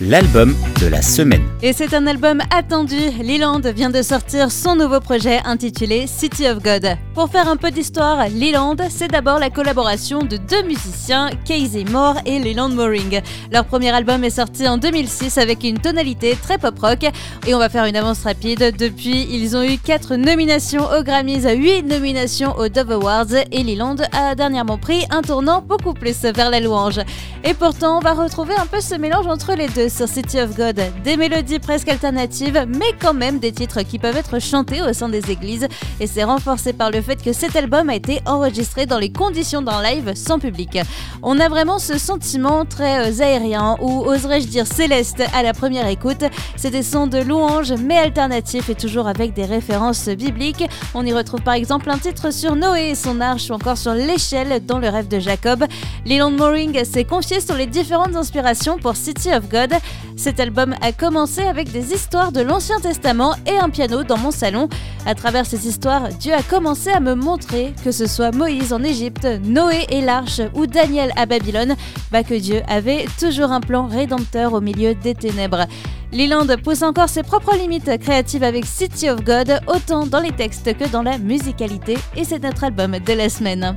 l'album de la semaine. Et c'est un album attendu. Leland vient de sortir son nouveau projet intitulé City of God. Pour faire un peu d'histoire, Leland, c'est d'abord la collaboration de deux musiciens, Casey Moore et Leland Mooring. Leur premier album est sorti en 2006 avec une tonalité très pop rock. Et on va faire une avance rapide. Depuis, ils ont eu 4 nominations aux Grammys, 8 nominations aux Dove Awards et Leland a dernièrement pris un tournant beaucoup plus vers la louange. Et pourtant, on va retrouver un peu ce mélange entre les deux sur City of God. Des mélodies presque alternatives, mais quand même des titres qui peuvent être chantés au sein des églises. Et c'est renforcé par le fait que cet album a été enregistré dans les conditions d'un live sans public. On a vraiment ce sentiment très euh, aérien, ou oserais-je dire céleste à la première écoute. C'est des sons de louange, mais alternatifs et toujours avec des références bibliques. On y retrouve par exemple un titre sur Noé et son arche, ou encore sur l'échelle dans le rêve de Jacob. Leland Mooring s'est confié sur les différentes inspirations pour City of God. Cet album a commencé avec des histoires de l'Ancien Testament et un piano dans mon salon. À travers ces histoires, Dieu a commencé à me montrer, que ce soit Moïse en Égypte, Noé et l'Arche ou Daniel à Babylone, bah que Dieu avait toujours un plan rédempteur au milieu des ténèbres. Leland pousse encore ses propres limites créatives avec City of God, autant dans les textes que dans la musicalité, et c'est notre album de la semaine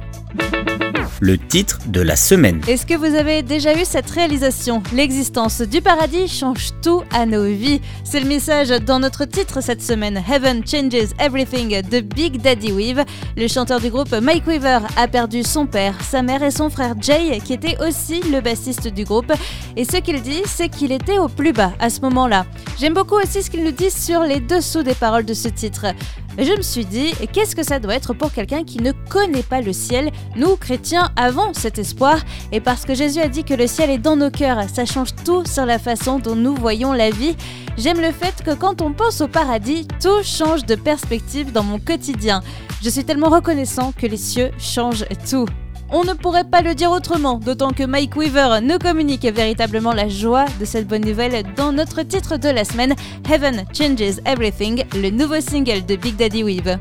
le titre de la semaine. Est-ce que vous avez déjà eu cette réalisation? L'existence du paradis change tout à nos vies. C'est le message dans notre titre cette semaine, Heaven Changes Everything de Big Daddy Weave. Le chanteur du groupe Mike Weaver a perdu son père, sa mère et son frère Jay, qui était aussi le bassiste du groupe. Et ce qu'il dit, c'est qu'il était au plus bas à ce moment-là. J'aime beaucoup aussi ce qu'il nous dit sur les dessous des paroles de ce titre. Je me suis dit, qu'est-ce que ça doit être pour quelqu'un qui ne connaît pas le ciel Nous, chrétiens, avons cet espoir, et parce que Jésus a dit que le ciel est dans nos cœurs, ça change tout sur la façon dont nous voyons la vie. J'aime le fait que quand on pense au paradis, tout change de perspective dans mon quotidien. Je suis tellement reconnaissant que les cieux changent tout. On ne pourrait pas le dire autrement, d'autant que Mike Weaver nous communique véritablement la joie de cette bonne nouvelle dans notre titre de la semaine, Heaven Changes Everything, le nouveau single de Big Daddy Weave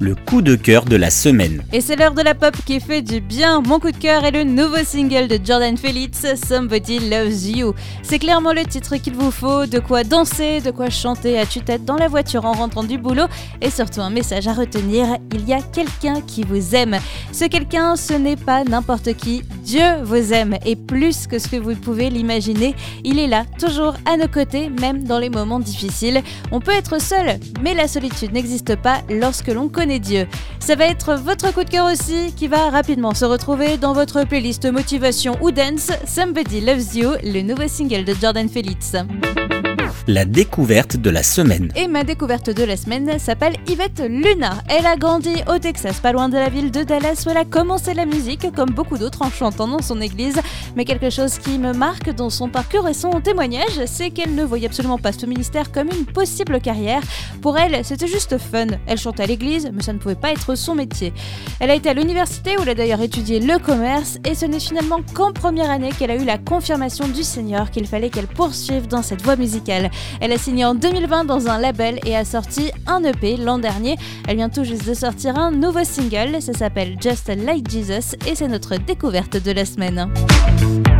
le coup de cœur de la semaine. Et c'est l'heure de la pop qui fait du bien. Mon coup de cœur est le nouveau single de Jordan Felix, Somebody Loves You. C'est clairement le titre qu'il vous faut, de quoi danser, de quoi chanter à tue-tête dans la voiture en rentrant du boulot et surtout un message à retenir, il y a quelqu'un qui vous aime. Ce quelqu'un, ce n'est pas n'importe qui, Dieu vous aime et plus que ce que vous pouvez l'imaginer, il est là, toujours à nos côtés, même dans les moments difficiles. On peut être seul, mais la solitude n'existe pas lorsque l'on connaît Dieu. Ça va être votre coup de cœur aussi qui va rapidement se retrouver dans votre playlist motivation ou dance Somebody Loves You, le nouveau single de Jordan Felix la découverte de la semaine. Et ma découverte de la semaine s'appelle Yvette Luna. Elle a grandi au Texas, pas loin de la ville de Dallas, où elle a commencé la musique, comme beaucoup d'autres, en chantant dans son église. Mais quelque chose qui me marque dans son parcours et son témoignage, c'est qu'elle ne voyait absolument pas ce ministère comme une possible carrière. Pour elle, c'était juste fun. Elle chantait à l'église, mais ça ne pouvait pas être son métier. Elle a été à l'université, où elle a d'ailleurs étudié le commerce, et ce n'est finalement qu'en première année qu'elle a eu la confirmation du Seigneur qu'il fallait qu'elle poursuive dans cette voie musicale. Elle a signé en 2020 dans un label et a sorti un EP l'an dernier. Elle vient tout juste de sortir un nouveau single, ça s'appelle Just Like Jesus et c'est notre découverte de la semaine. Thank you